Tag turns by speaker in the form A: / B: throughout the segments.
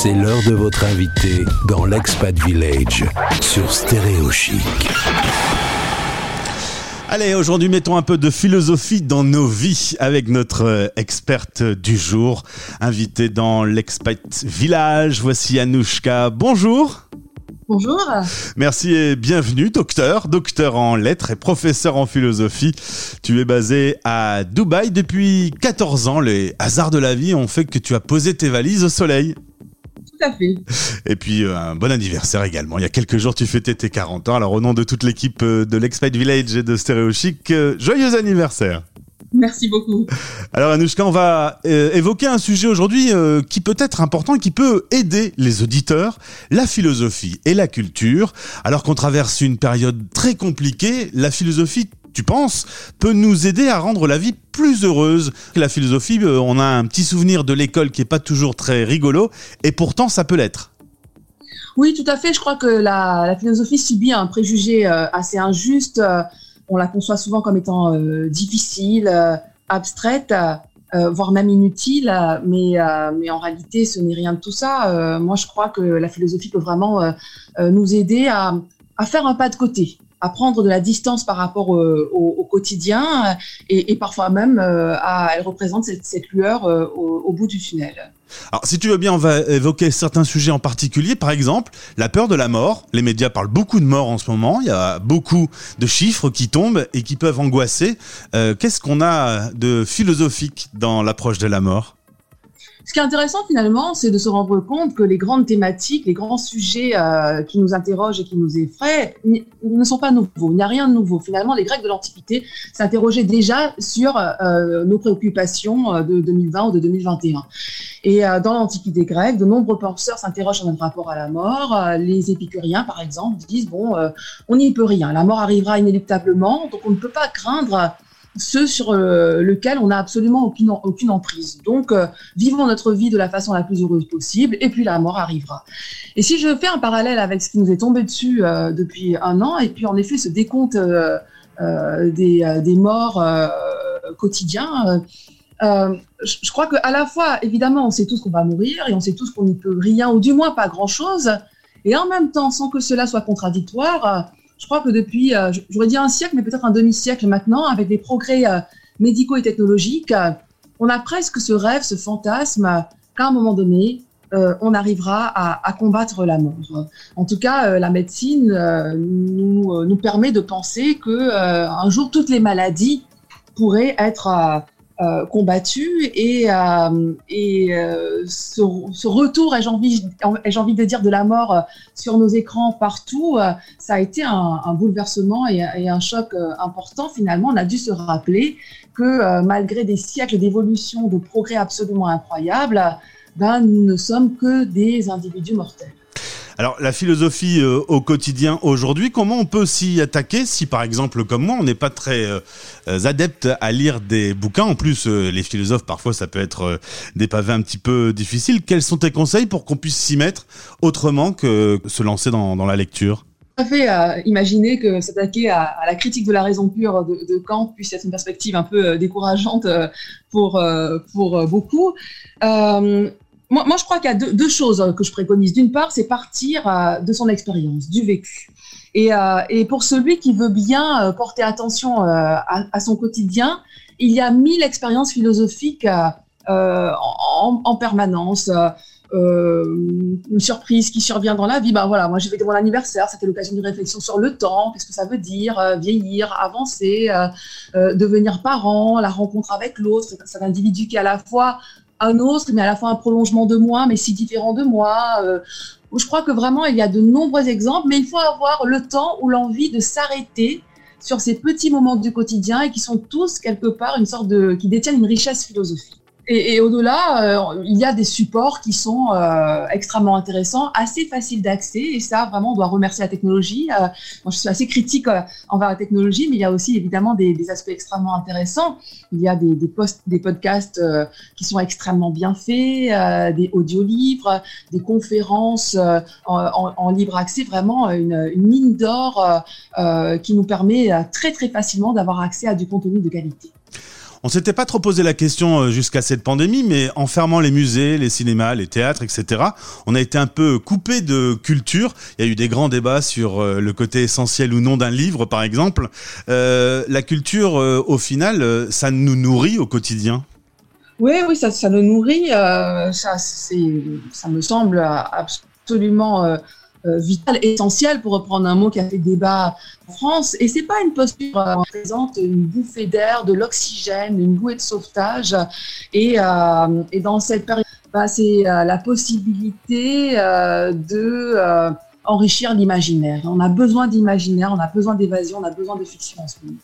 A: C'est l'heure de votre invité dans l'Expat Village sur Stéréo Chic.
B: Allez, aujourd'hui, mettons un peu de philosophie dans nos vies avec notre euh, experte du jour, invitée dans l'Expat Village. Voici Anouchka. Bonjour.
C: Bonjour.
B: Merci et bienvenue, docteur, docteur en lettres et professeur en philosophie. Tu es basé à Dubaï depuis 14 ans. Les hasards de la vie ont fait que tu as posé tes valises au soleil.
C: Tout à fait.
B: Et puis euh, un bon anniversaire également. Il y a quelques jours, tu fêtais tes 40 ans. Alors au nom de toute l'équipe euh, de l'Expat Village et de Stéréo Chic, euh, joyeux anniversaire.
C: Merci beaucoup.
B: Alors Anouchka, on va évoquer un sujet aujourd'hui qui peut être important et qui peut aider les auditeurs, la philosophie et la culture. Alors qu'on traverse une période très compliquée, la philosophie tu penses, peut nous aider à rendre la vie plus heureuse. La philosophie, euh, on a un petit souvenir de l'école qui est pas toujours très rigolo, et pourtant ça peut l'être.
C: Oui, tout à fait. Je crois que la, philosophie subit un préjugé euh, assez injuste. Euh, on la conçoit souvent comme étant difficile, abstraite, voire même inutile. Mais, en réalité, ce n'est rien de tout ça. moi, je crois que la philosophie peut vraiment nous aider à faire un pas de côté à prendre de la distance par rapport euh, au, quotidien et, parfois même euh, elle représente cette, lueur euh, au, bout du tunnel.
B: Alors, si tu veux bien, on va évoquer certains sujets en particulier. Par exemple, la peur de la mort. Les médias parlent beaucoup de mort en ce moment. Il y a beaucoup de chiffres qui tombent et qui peuvent angoisser. Qu'est-ce qu'on a de philosophique dans l'approche de la mort?
C: Ce qui est intéressant finalement, c'est de se rendre compte que les grandes thématiques, les grands sujets euh, qui nous interrogent et qui nous effraient ne sont pas nouveaux. Il n'y a rien de nouveau. Finalement, les Grecs de l'Antiquité s'interrogeaient déjà sur euh, nos préoccupations euh, de 2020 ou de 2021. Et dans l'Antiquité grecque, de nombreux penseurs s'interrogent sur notre rapport à la mort. les épicuriens, par exemple, disent, bon, on n'y peut rien. La mort arrivera inéluctablement, donc on ne peut pas craindre ce sur euh, lequel on n'a absolument aucune, aucune emprise. Donc, euh, vivons notre vie de la façon la plus heureuse possible, et puis la mort arrivera. Et si je fais un parallèle avec ce qui nous est tombé dessus euh, depuis un an, et puis en effet ce décompte des, des, morts quotidiens, je, crois qu'à la fois, évidemment, on sait tous qu'on va mourir, et on sait tous qu'on n'y peut rien, ou du moins pas grand-chose, et en même temps, sans que cela soit contradictoire, je crois que depuis, euh, j'aurais dit un siècle, mais peut-être un demi-siècle maintenant, avec des progrès euh, médicaux et technologiques, euh, on a presque ce rêve, ce fantasme qu'à un moment donné, on arrivera à, combattre la mort. En tout cas, la médecine nous, nous, permet de penser que un jour toutes les maladies pourraient être euh, combattu et, euh, et euh, ce, ce, retour, ai-je envie, ai envie de dire, de la mort sur nos écrans partout, ça a été un, un bouleversement et, et, un choc important. Finalement, on a dû se rappeler que malgré des siècles d'évolution, de progrès absolument incroyables, ben, nous ne sommes que des individus mortels.
B: Alors la philosophie euh, au quotidien aujourd'hui, comment on peut s'y attaquer si par exemple comme moi on n'est pas très euh, adepte à lire des bouquins, en plus euh, les philosophes parfois ça peut être des pavés un petit peu difficiles, quels sont tes conseils pour qu'on puisse s'y mettre autrement que se lancer dans, la lecture?
C: À fait imaginer que s'attaquer à, la critique de la raison pure de, Kant puisse être une perspective un peu décourageante pour beaucoup moi, je crois qu'il y a deux, choses que je préconise. D'une part, c'est partir euh, de son expérience, du vécu. Et, euh, pour celui qui veut bien euh, porter attention à, son quotidien, il y a mille expériences philosophiques en, en, permanence. une surprise qui survient dans la vie, ben voilà, moi j'ai fait mon anniversaire, c'était l'occasion d'une réflexion sur le temps, qu'est-ce que ça veut dire, vieillir, avancer, devenir parent, la rencontre avec l'autre, c'est un individu qui à la fois un autre, mais à la fois un prolongement de moi, mais si différent de moi. Euh, je crois que vraiment, il y a de nombreux exemples, mais il faut avoir le temps ou l'envie de s'arrêter sur ces petits moments du quotidien et qui sont tous quelque part une sorte de, qui détiennent une richesse philosophique. Et, et au-delà, euh, il y a des supports qui sont euh, extrêmement intéressants, assez faciles d'accès. Et ça, vraiment, on doit remercier la technologie. Euh, je suis assez critique euh, envers la technologie, mais il y a aussi évidemment des, des aspects extrêmement intéressants. Il y a des, des, posts, des podcasts qui sont extrêmement bien faits, des audiolivres, des conférences en, en, en, libre accès. Vraiment, une, une mine d'or qui nous permet très très facilement d'avoir accès à du contenu de qualité.
B: On s'était pas trop posé la question euh, jusqu'à cette pandémie, mais en fermant les musées, les cinémas, les théâtres, etc., on a été un peu coupé de culture. Il y a eu des grands débats sur euh, le côté essentiel ou non d'un livre, par exemple. Euh, la culture, au final, ça nous nourrit au quotidien?
C: Oui, oui, ça, nous nourrit. ça, me semble absolument vital, essentiel, pour reprendre un mot qui a fait débat en France. Et c'est pas une posture euh, qui présente une bouffée d'air, de l'oxygène, une bouée de sauvetage. Et, euh, et dans cette période, bah, c'est la possibilité de enrichir l'imaginaire. On a besoin d'imaginaire, on a besoin d'évasion, on a besoin de fiction en ce moment.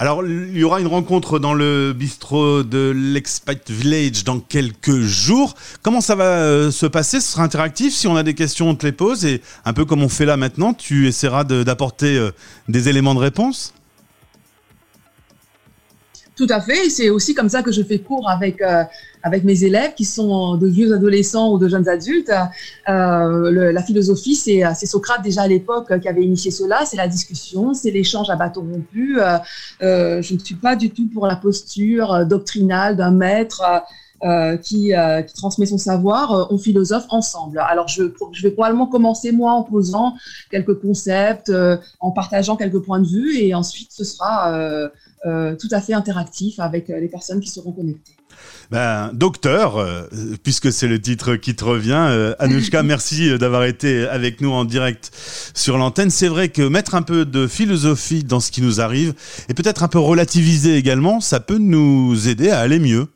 B: Alors, il y aura une rencontre dans le bistrot de l'Expat Village dans quelques jours. Comment ça va euh, se passer? Ce sera interactif. Si on a des questions, on te les pose. Et un peu comme on fait là maintenant, tu essaieras d'apporter euh, des éléments de réponse?
C: Tout à fait. C'est aussi comme ça que je fais cours avec euh, avec mes élèves qui sont de vieux adolescents ou de jeunes adultes. Euh, la philosophie, c'est c'est Socrate déjà à l'époque qui avait initié cela. C'est la discussion, c'est l'échange à bâton rompu. Euh, euh, je ne suis pas du tout pour la posture doctrinale d'un maître. Euh, qui, euh, qui, transmet son savoir, euh, on philosophe ensemble. Alors, je, je, vais probablement commencer, moi, en posant quelques concepts, en partageant quelques points de vue, et ensuite, ce sera euh, tout à fait interactif avec euh, les personnes qui seront connectées.
B: Ben, docteur, euh, puisque c'est le titre qui te revient, Anouchka, merci d'avoir été avec nous en direct sur l'antenne. C'est vrai que mettre un peu de philosophie dans ce qui nous arrive et peut-être un peu relativiser également, ça peut nous aider à aller mieux.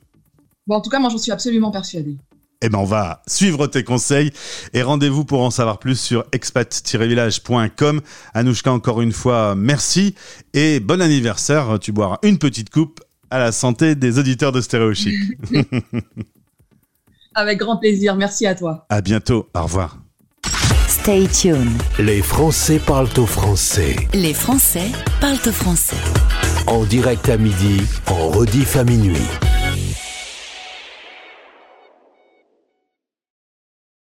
C: Bon, en tout cas, moi, j'en suis absolument persuadée.
B: Eh ben, on va suivre tes conseils et rendez-vous pour en savoir plus sur expat-village.com. Anouchka, encore une fois, merci et bon anniversaire. Tu boiras une petite coupe à la santé des auditeurs de Stéréochic.
C: Avec grand plaisir. Merci à toi.
B: À bientôt. Au revoir.
A: Stay tuned. Les Français parlent au français.
D: Les Français parlent au français.
A: En direct à midi, en rediff à minuit.